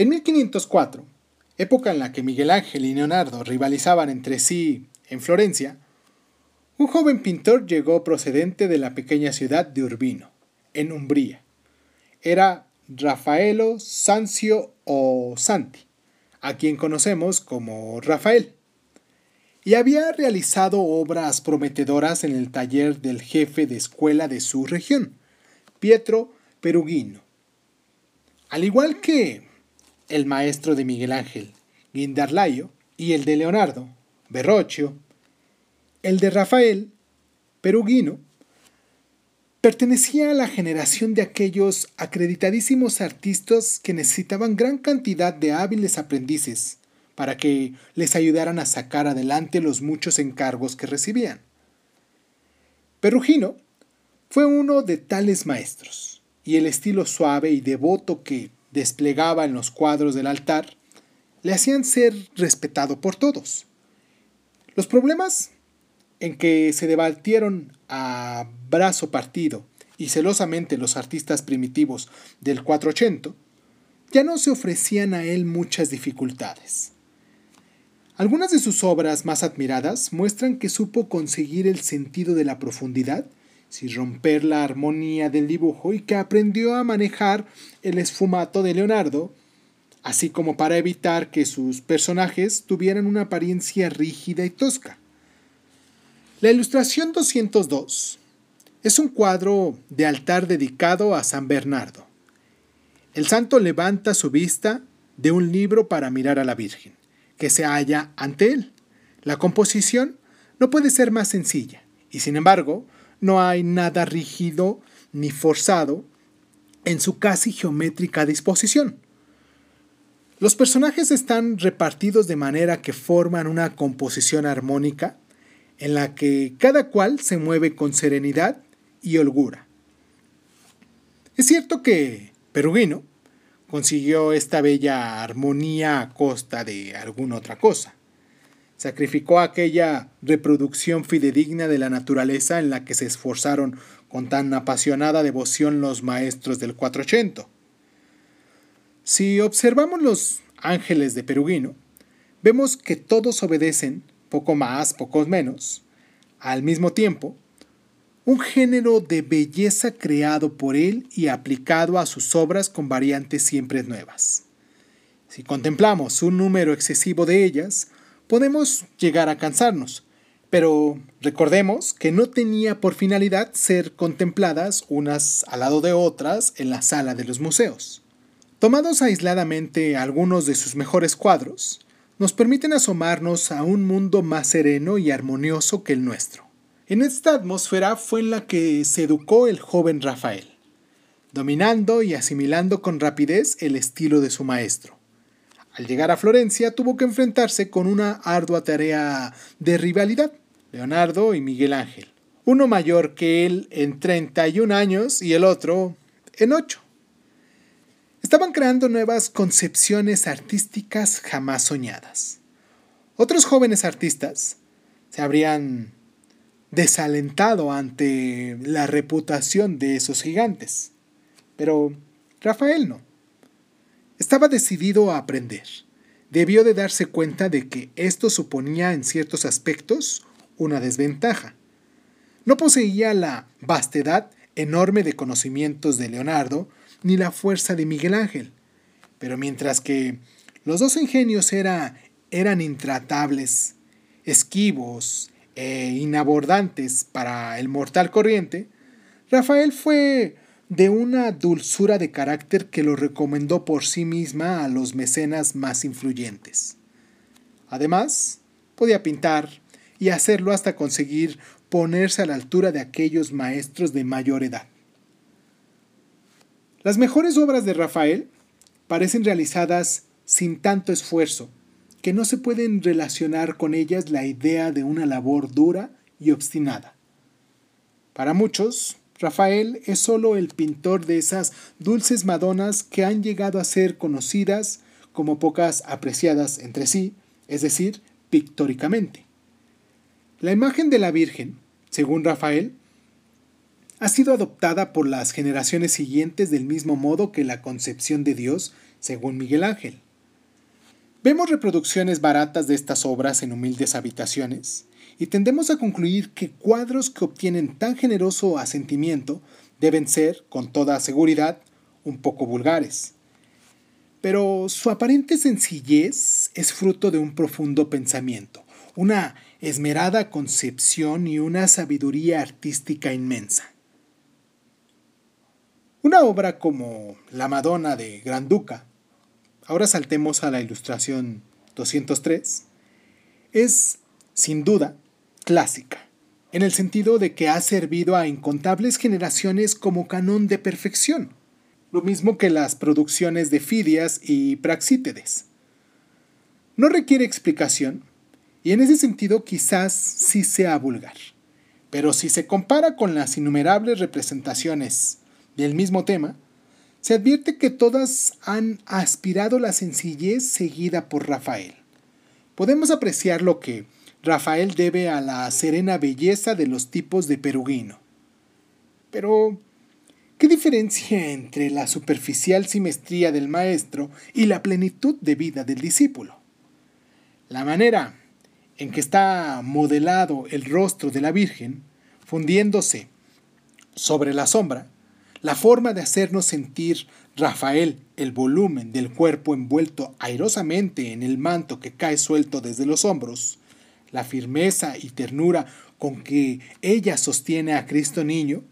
En 1504, época en la que Miguel Ángel y Leonardo rivalizaban entre sí en Florencia, un joven pintor llegó procedente de la pequeña ciudad de Urbino, en Umbría. Era Rafaelo Sancio o Santi, a quien conocemos como Rafael, y había realizado obras prometedoras en el taller del jefe de escuela de su región, Pietro Perugino. Al igual que el maestro de Miguel Ángel, Guindarlayo, y el de Leonardo, Verrocchio, el de Rafael, Perugino, pertenecía a la generación de aquellos acreditadísimos artistas que necesitaban gran cantidad de hábiles aprendices para que les ayudaran a sacar adelante los muchos encargos que recibían. Perugino fue uno de tales maestros, y el estilo suave y devoto que desplegaba en los cuadros del altar le hacían ser respetado por todos. Los problemas en que se debatieron a brazo partido y celosamente los artistas primitivos del 480, ya no se ofrecían a él muchas dificultades. Algunas de sus obras más admiradas muestran que supo conseguir el sentido de la profundidad sin romper la armonía del dibujo y que aprendió a manejar el esfumato de Leonardo, así como para evitar que sus personajes tuvieran una apariencia rígida y tosca. La ilustración 202 es un cuadro de altar dedicado a San Bernardo. El santo levanta su vista de un libro para mirar a la Virgen, que se halla ante él. La composición no puede ser más sencilla, y sin embargo, no hay nada rígido ni forzado en su casi geométrica disposición. Los personajes están repartidos de manera que forman una composición armónica en la que cada cual se mueve con serenidad y holgura. Es cierto que Perugino consiguió esta bella armonía a costa de alguna otra cosa. Sacrificó aquella reproducción fidedigna de la naturaleza en la que se esforzaron con tan apasionada devoción los maestros del 480. Si observamos los ángeles de Perugino, vemos que todos obedecen poco más, pocos menos, al mismo tiempo, un género de belleza creado por él y aplicado a sus obras con variantes siempre nuevas. Si contemplamos un número excesivo de ellas, podemos llegar a cansarnos, pero recordemos que no tenía por finalidad ser contempladas unas al lado de otras en la sala de los museos. Tomados aisladamente algunos de sus mejores cuadros, nos permiten asomarnos a un mundo más sereno y armonioso que el nuestro. En esta atmósfera fue en la que se educó el joven Rafael, dominando y asimilando con rapidez el estilo de su maestro. Al llegar a Florencia tuvo que enfrentarse con una ardua tarea de rivalidad, Leonardo y Miguel Ángel, uno mayor que él en 31 años y el otro en 8. Estaban creando nuevas concepciones artísticas jamás soñadas. Otros jóvenes artistas se habrían desalentado ante la reputación de esos gigantes, pero Rafael no. Estaba decidido a aprender. Debió de darse cuenta de que esto suponía en ciertos aspectos una desventaja. No poseía la vastedad enorme de conocimientos de Leonardo ni la fuerza de Miguel Ángel. Pero mientras que los dos ingenios era, eran intratables, esquivos e inabordantes para el mortal corriente, Rafael fue de una dulzura de carácter que lo recomendó por sí misma a los mecenas más influyentes. Además, podía pintar y hacerlo hasta conseguir ponerse a la altura de aquellos maestros de mayor edad. Las mejores obras de Rafael parecen realizadas sin tanto esfuerzo, que no se pueden relacionar con ellas la idea de una labor dura y obstinada. Para muchos, Rafael es solo el pintor de esas dulces madonas que han llegado a ser conocidas como pocas apreciadas entre sí, es decir, pictóricamente. La imagen de la Virgen, según Rafael, ha sido adoptada por las generaciones siguientes del mismo modo que la concepción de Dios según Miguel Ángel. Vemos reproducciones baratas de estas obras en humildes habitaciones y tendemos a concluir que cuadros que obtienen tan generoso asentimiento deben ser, con toda seguridad, un poco vulgares. Pero su aparente sencillez es fruto de un profundo pensamiento, una esmerada concepción y una sabiduría artística inmensa. Una obra como La Madonna de Granduca, ahora saltemos a la ilustración 203, es, sin duda, clásica, en el sentido de que ha servido a incontables generaciones como canón de perfección, lo mismo que las producciones de Fidias y Praxítedes. No requiere explicación, y en ese sentido quizás sí sea vulgar, pero si se compara con las innumerables representaciones del mismo tema, se advierte que todas han aspirado la sencillez seguida por Rafael. Podemos apreciar lo que Rafael debe a la serena belleza de los tipos de Perugino. Pero, ¿qué diferencia entre la superficial simetría del maestro y la plenitud de vida del discípulo? La manera en que está modelado el rostro de la Virgen, fundiéndose sobre la sombra, la forma de hacernos sentir Rafael el volumen del cuerpo envuelto airosamente en el manto que cae suelto desde los hombros, la firmeza y ternura con que ella sostiene a Cristo niño,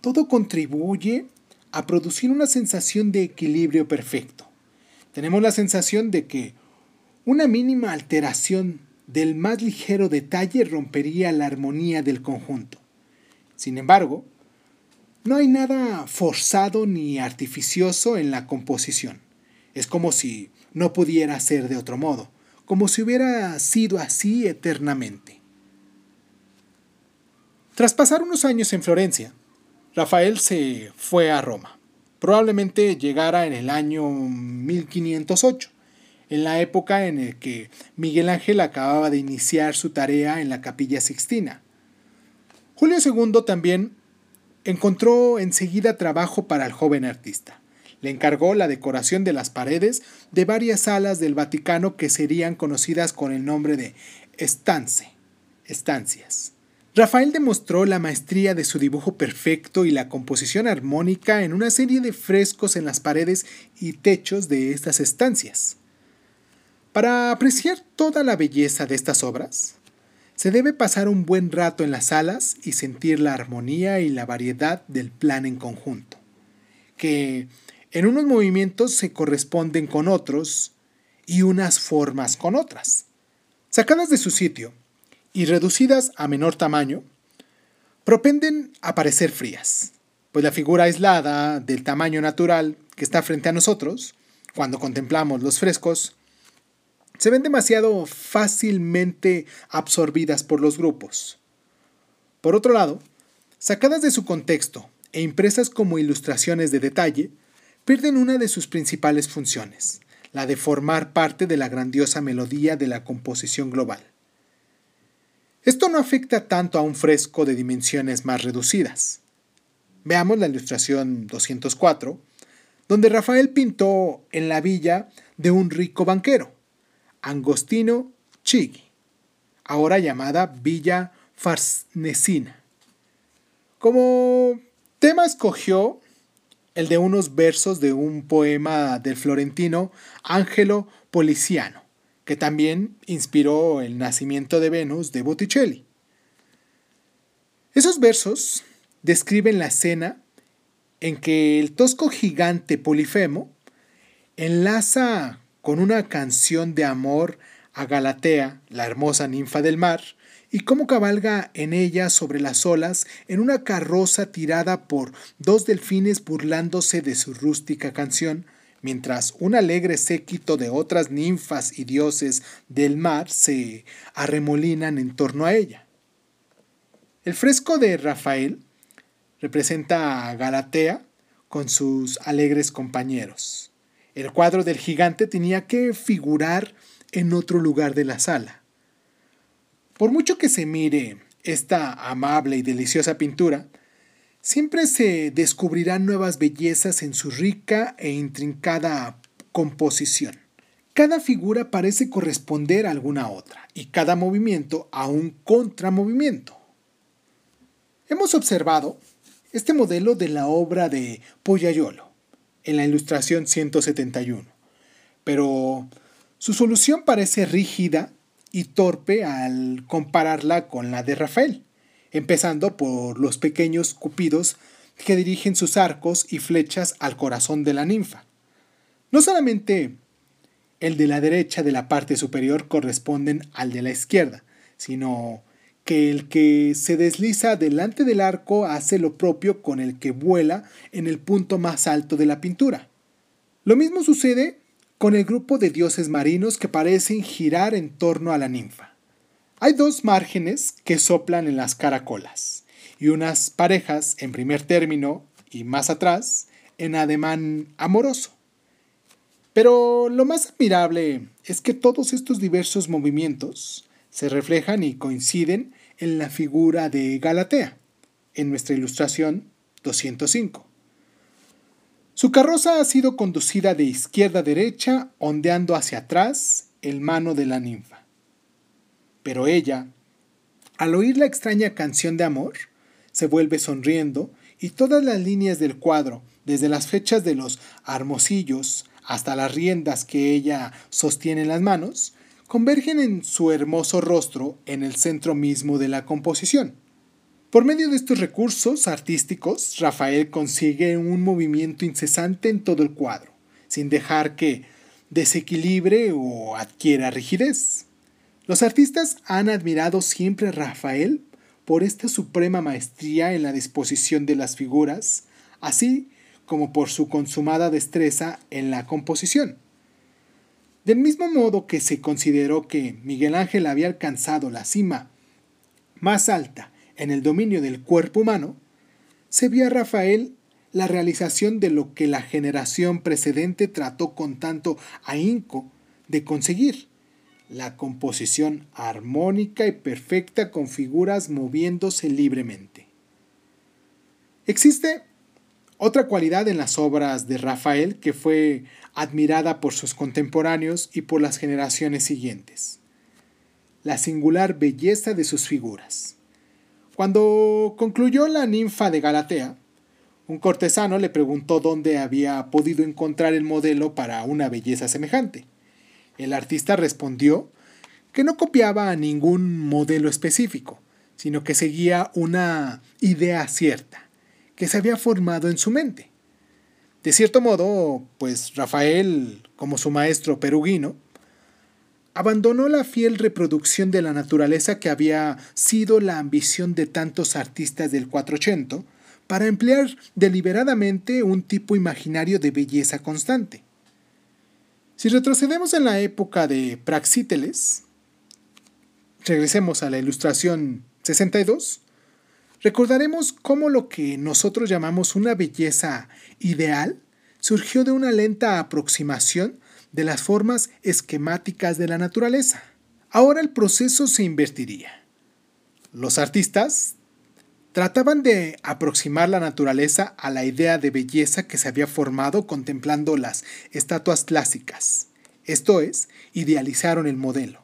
todo contribuye a producir una sensación de equilibrio perfecto. Tenemos la sensación de que una mínima alteración del más ligero detalle rompería la armonía del conjunto. Sin embargo, no hay nada forzado ni artificioso en la composición. Es como si no pudiera ser de otro modo, como si hubiera sido así eternamente. Tras pasar unos años en Florencia, Rafael se fue a Roma. Probablemente llegara en el año 1508, en la época en la que Miguel Ángel acababa de iniciar su tarea en la capilla sixtina. Julio II también Encontró enseguida trabajo para el joven artista. Le encargó la decoración de las paredes de varias salas del Vaticano que serían conocidas con el nombre de estance, estancias. Rafael demostró la maestría de su dibujo perfecto y la composición armónica en una serie de frescos en las paredes y techos de estas estancias. Para apreciar toda la belleza de estas obras, se debe pasar un buen rato en las salas y sentir la armonía y la variedad del plan en conjunto, que en unos movimientos se corresponden con otros y unas formas con otras. Sacadas de su sitio y reducidas a menor tamaño, propenden a parecer frías, pues la figura aislada del tamaño natural que está frente a nosotros, cuando contemplamos los frescos, se ven demasiado fácilmente absorbidas por los grupos. Por otro lado, sacadas de su contexto e impresas como ilustraciones de detalle, pierden una de sus principales funciones, la de formar parte de la grandiosa melodía de la composición global. Esto no afecta tanto a un fresco de dimensiones más reducidas. Veamos la ilustración 204, donde Rafael pintó en la villa de un rico banquero, Angostino Chigi, ahora llamada Villa Farnesina. Como tema escogió el de unos versos de un poema del florentino Angelo Policiano, que también inspiró el nacimiento de Venus de Botticelli. Esos versos describen la escena en que el tosco gigante Polifemo enlaza con una canción de amor a Galatea, la hermosa ninfa del mar, y cómo cabalga en ella sobre las olas en una carroza tirada por dos delfines burlándose de su rústica canción, mientras un alegre séquito de otras ninfas y dioses del mar se arremolinan en torno a ella. El fresco de Rafael representa a Galatea con sus alegres compañeros. El cuadro del gigante tenía que figurar en otro lugar de la sala. Por mucho que se mire esta amable y deliciosa pintura, siempre se descubrirán nuevas bellezas en su rica e intrincada composición. Cada figura parece corresponder a alguna otra y cada movimiento a un contramovimiento. Hemos observado este modelo de la obra de Poyayolo en la ilustración 171, pero su solución parece rígida y torpe al compararla con la de Rafael, empezando por los pequeños cupidos que dirigen sus arcos y flechas al corazón de la ninfa. No solamente el de la derecha de la parte superior corresponden al de la izquierda, sino que el que se desliza delante del arco hace lo propio con el que vuela en el punto más alto de la pintura. Lo mismo sucede con el grupo de dioses marinos que parecen girar en torno a la ninfa. Hay dos márgenes que soplan en las caracolas y unas parejas en primer término y más atrás en ademán amoroso. Pero lo más admirable es que todos estos diversos movimientos se reflejan y coinciden en la figura de Galatea, en nuestra ilustración 205. Su carroza ha sido conducida de izquierda a derecha, ondeando hacia atrás el mano de la ninfa. Pero ella, al oír la extraña canción de amor, se vuelve sonriendo y todas las líneas del cuadro, desde las fechas de los armosillos hasta las riendas que ella sostiene en las manos, convergen en su hermoso rostro en el centro mismo de la composición. Por medio de estos recursos artísticos, Rafael consigue un movimiento incesante en todo el cuadro, sin dejar que desequilibre o adquiera rigidez. Los artistas han admirado siempre a Rafael por esta suprema maestría en la disposición de las figuras, así como por su consumada destreza en la composición. Del mismo modo que se consideró que Miguel Ángel había alcanzado la cima más alta en el dominio del cuerpo humano, se vio a Rafael la realización de lo que la generación precedente trató con tanto ahínco de conseguir, la composición armónica y perfecta con figuras moviéndose libremente. Existe otra cualidad en las obras de Rafael que fue admirada por sus contemporáneos y por las generaciones siguientes. La singular belleza de sus figuras. Cuando concluyó la ninfa de Galatea, un cortesano le preguntó dónde había podido encontrar el modelo para una belleza semejante. El artista respondió que no copiaba a ningún modelo específico, sino que seguía una idea cierta que se había formado en su mente. De cierto modo, pues Rafael, como su maestro peruguino, abandonó la fiel reproducción de la naturaleza que había sido la ambición de tantos artistas del 480 para emplear deliberadamente un tipo imaginario de belleza constante. Si retrocedemos en la época de Praxíteles, regresemos a la ilustración 62, Recordaremos cómo lo que nosotros llamamos una belleza ideal surgió de una lenta aproximación de las formas esquemáticas de la naturaleza. Ahora el proceso se invertiría. Los artistas trataban de aproximar la naturaleza a la idea de belleza que se había formado contemplando las estatuas clásicas. Esto es, idealizaron el modelo.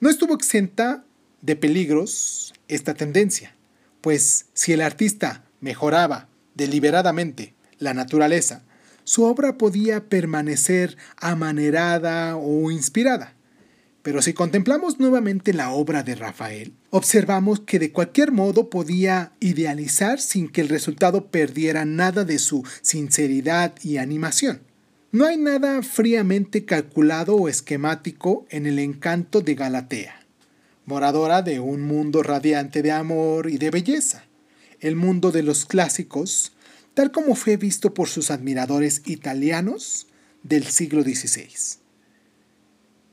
No estuvo exenta de peligros esta tendencia pues si el artista mejoraba deliberadamente la naturaleza, su obra podía permanecer amanerada o inspirada. Pero si contemplamos nuevamente la obra de Rafael, observamos que de cualquier modo podía idealizar sin que el resultado perdiera nada de su sinceridad y animación. No hay nada fríamente calculado o esquemático en el encanto de Galatea moradora de un mundo radiante de amor y de belleza, el mundo de los clásicos, tal como fue visto por sus admiradores italianos del siglo XVI.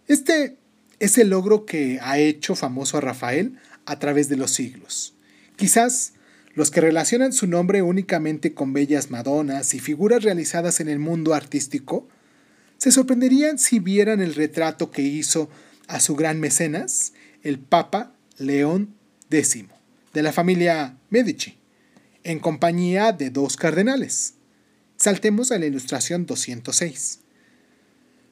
Este es el logro que ha hecho famoso a Rafael a través de los siglos. Quizás los que relacionan su nombre únicamente con bellas madonas y figuras realizadas en el mundo artístico se sorprenderían si vieran el retrato que hizo a su gran mecenas el Papa León X, de la familia Medici, en compañía de dos cardenales. Saltemos a la ilustración 206.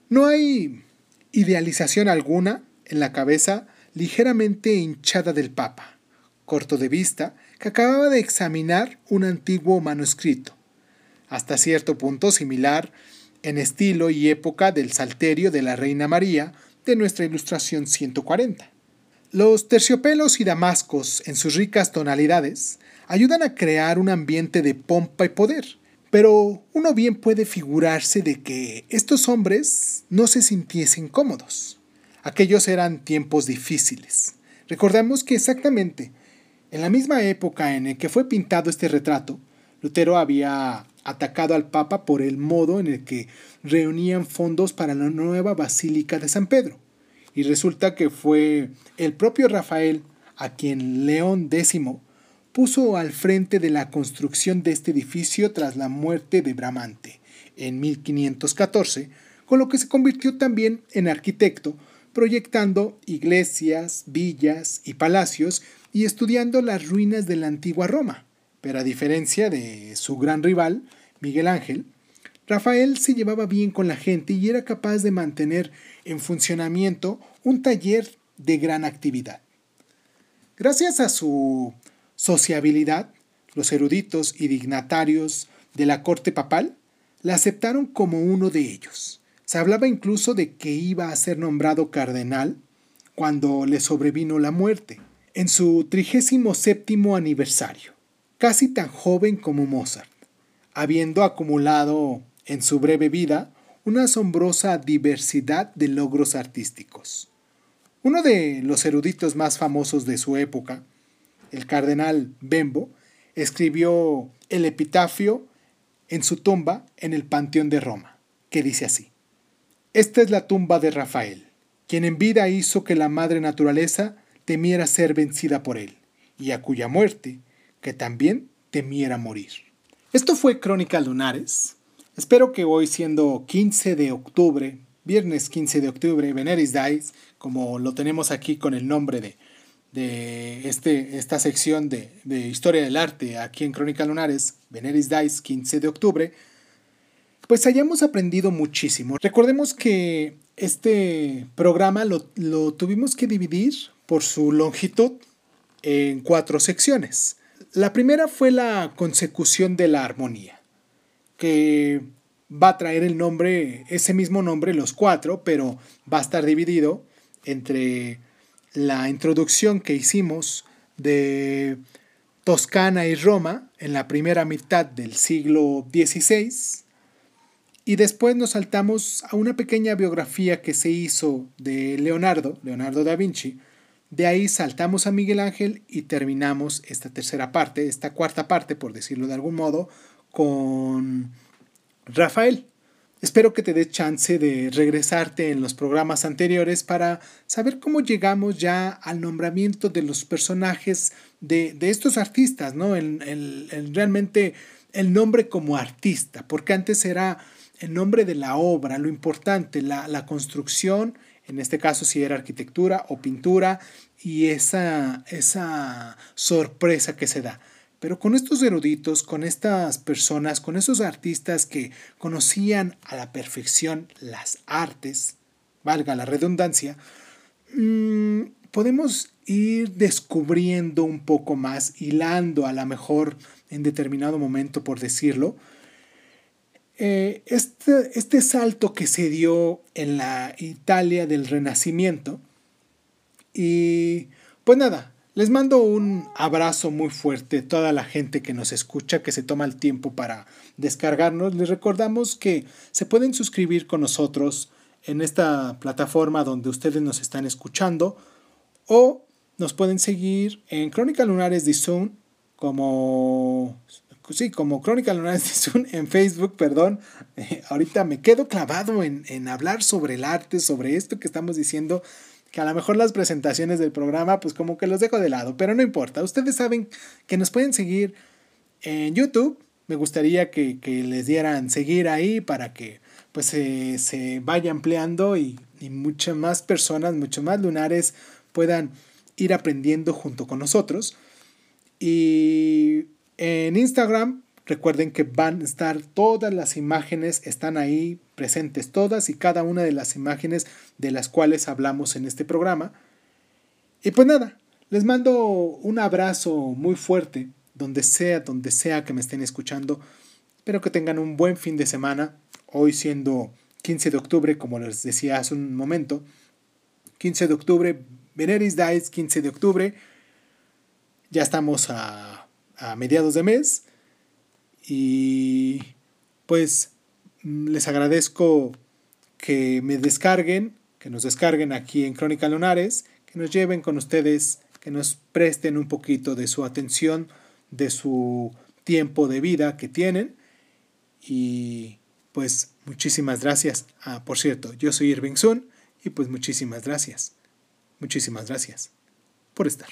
No hay idealización alguna en la cabeza ligeramente hinchada del Papa, corto de vista, que acababa de examinar un antiguo manuscrito, hasta cierto punto similar en estilo y época del Salterio de la Reina María de nuestra Ilustración 140. Los terciopelos y damascos, en sus ricas tonalidades, ayudan a crear un ambiente de pompa y poder, pero uno bien puede figurarse de que estos hombres no se sintiesen cómodos. Aquellos eran tiempos difíciles. Recordemos que exactamente en la misma época en que fue pintado este retrato, Lutero había atacado al Papa por el modo en el que reunían fondos para la nueva Basílica de San Pedro. Y resulta que fue el propio Rafael a quien León X puso al frente de la construcción de este edificio tras la muerte de Bramante en 1514, con lo que se convirtió también en arquitecto, proyectando iglesias, villas y palacios y estudiando las ruinas de la antigua Roma. Pero a diferencia de su gran rival, Miguel Ángel, Rafael se llevaba bien con la gente y era capaz de mantener en funcionamiento un taller de gran actividad. Gracias a su sociabilidad, los eruditos y dignatarios de la corte papal la aceptaron como uno de ellos. Se hablaba incluso de que iba a ser nombrado cardenal cuando le sobrevino la muerte, en su trigésimo séptimo aniversario, casi tan joven como Mozart, habiendo acumulado en su breve vida una asombrosa diversidad de logros artísticos. Uno de los eruditos más famosos de su época, el cardenal Bembo, escribió el epitafio en su tumba en el Panteón de Roma, que dice así. Esta es la tumba de Rafael, quien en vida hizo que la madre naturaleza temiera ser vencida por él, y a cuya muerte, que también temiera morir. Esto fue Crónica Lunares. Espero que hoy, siendo 15 de octubre, viernes 15 de octubre, Veneris Dies, como lo tenemos aquí con el nombre de de este, esta sección de, Historia del Arte aquí en Crónica Lunares, Veneris Dice, 15 de octubre, pues hayamos aprendido muchísimo. Recordemos que este programa lo, lo tuvimos que dividir por su longitud en cuatro secciones. La primera fue la consecución de la armonía, que va a traer el nombre, ese mismo nombre, los cuatro, pero va a estar dividido entre la introducción que hicimos de Toscana y Roma en la primera mitad del siglo XVI y después nos saltamos a una pequeña biografía que se hizo de Leonardo, Leonardo da Vinci. De ahí saltamos a Miguel Ángel y terminamos esta tercera parte, esta cuarta parte, por decirlo de algún modo, con Rafael. Espero que te dé chance de regresarte en los programas anteriores para saber cómo llegamos ya al nombramiento de los personajes de, estos artistas, ¿no? El, realmente el nombre como artista, porque antes era el nombre de la obra, lo importante, la, la construcción, en este caso si era arquitectura o pintura, y esa, esa sorpresa que se da. Pero con estos eruditos, con estas personas, con esos artistas que conocían a la perfección las artes, valga la redundancia, mm, podemos ir descubriendo un poco más, hilando a lo mejor en determinado momento, por decirlo, eh, este, este salto que se dio en la Italia del Renacimiento. Y pues nada, les mando un abrazo muy fuerte a toda la gente que nos escucha, que se toma el tiempo para descargarnos. Les recordamos que se pueden suscribir con nosotros en esta plataforma donde ustedes nos están escuchando o nos pueden seguir en Crónica Lunares de Zoom como sí, como Crónica Lunares de Zoom en Facebook, perdón. ahorita me quedo clavado en, en hablar sobre el arte, sobre esto que estamos diciendo que a lo mejor las presentaciones del programa pues como que los dejo de lado, pero no importa. Ustedes saben que nos pueden seguir en YouTube. Me gustaría que, les dieran seguir ahí para que pues se, vaya ampliando y, y muchas más personas, muchos más lunares puedan ir aprendiendo junto con nosotros. Y en Instagram Recuerden que van a estar todas las imágenes, están ahí presentes todas y cada una de las imágenes de las cuales hablamos en este programa. Y pues nada, les mando un abrazo muy fuerte, donde sea, donde sea que me estén escuchando. Espero que tengan un buen fin de semana, hoy siendo 15 de octubre, como les decía hace un momento. 15 de octubre, Veneris Dies, 15 de octubre. Ya estamos a, a mediados de mes. Y pues mm, les agradezco que me descarguen, que nos descarguen aquí en Crónica Lunares, que nos lleven con ustedes, que nos presten un poquito de su atención, de su tiempo de vida que tienen. Y pues muchísimas gracias. Ah, por cierto, yo soy Irving Sun y pues muchísimas gracias. Muchísimas gracias por estar.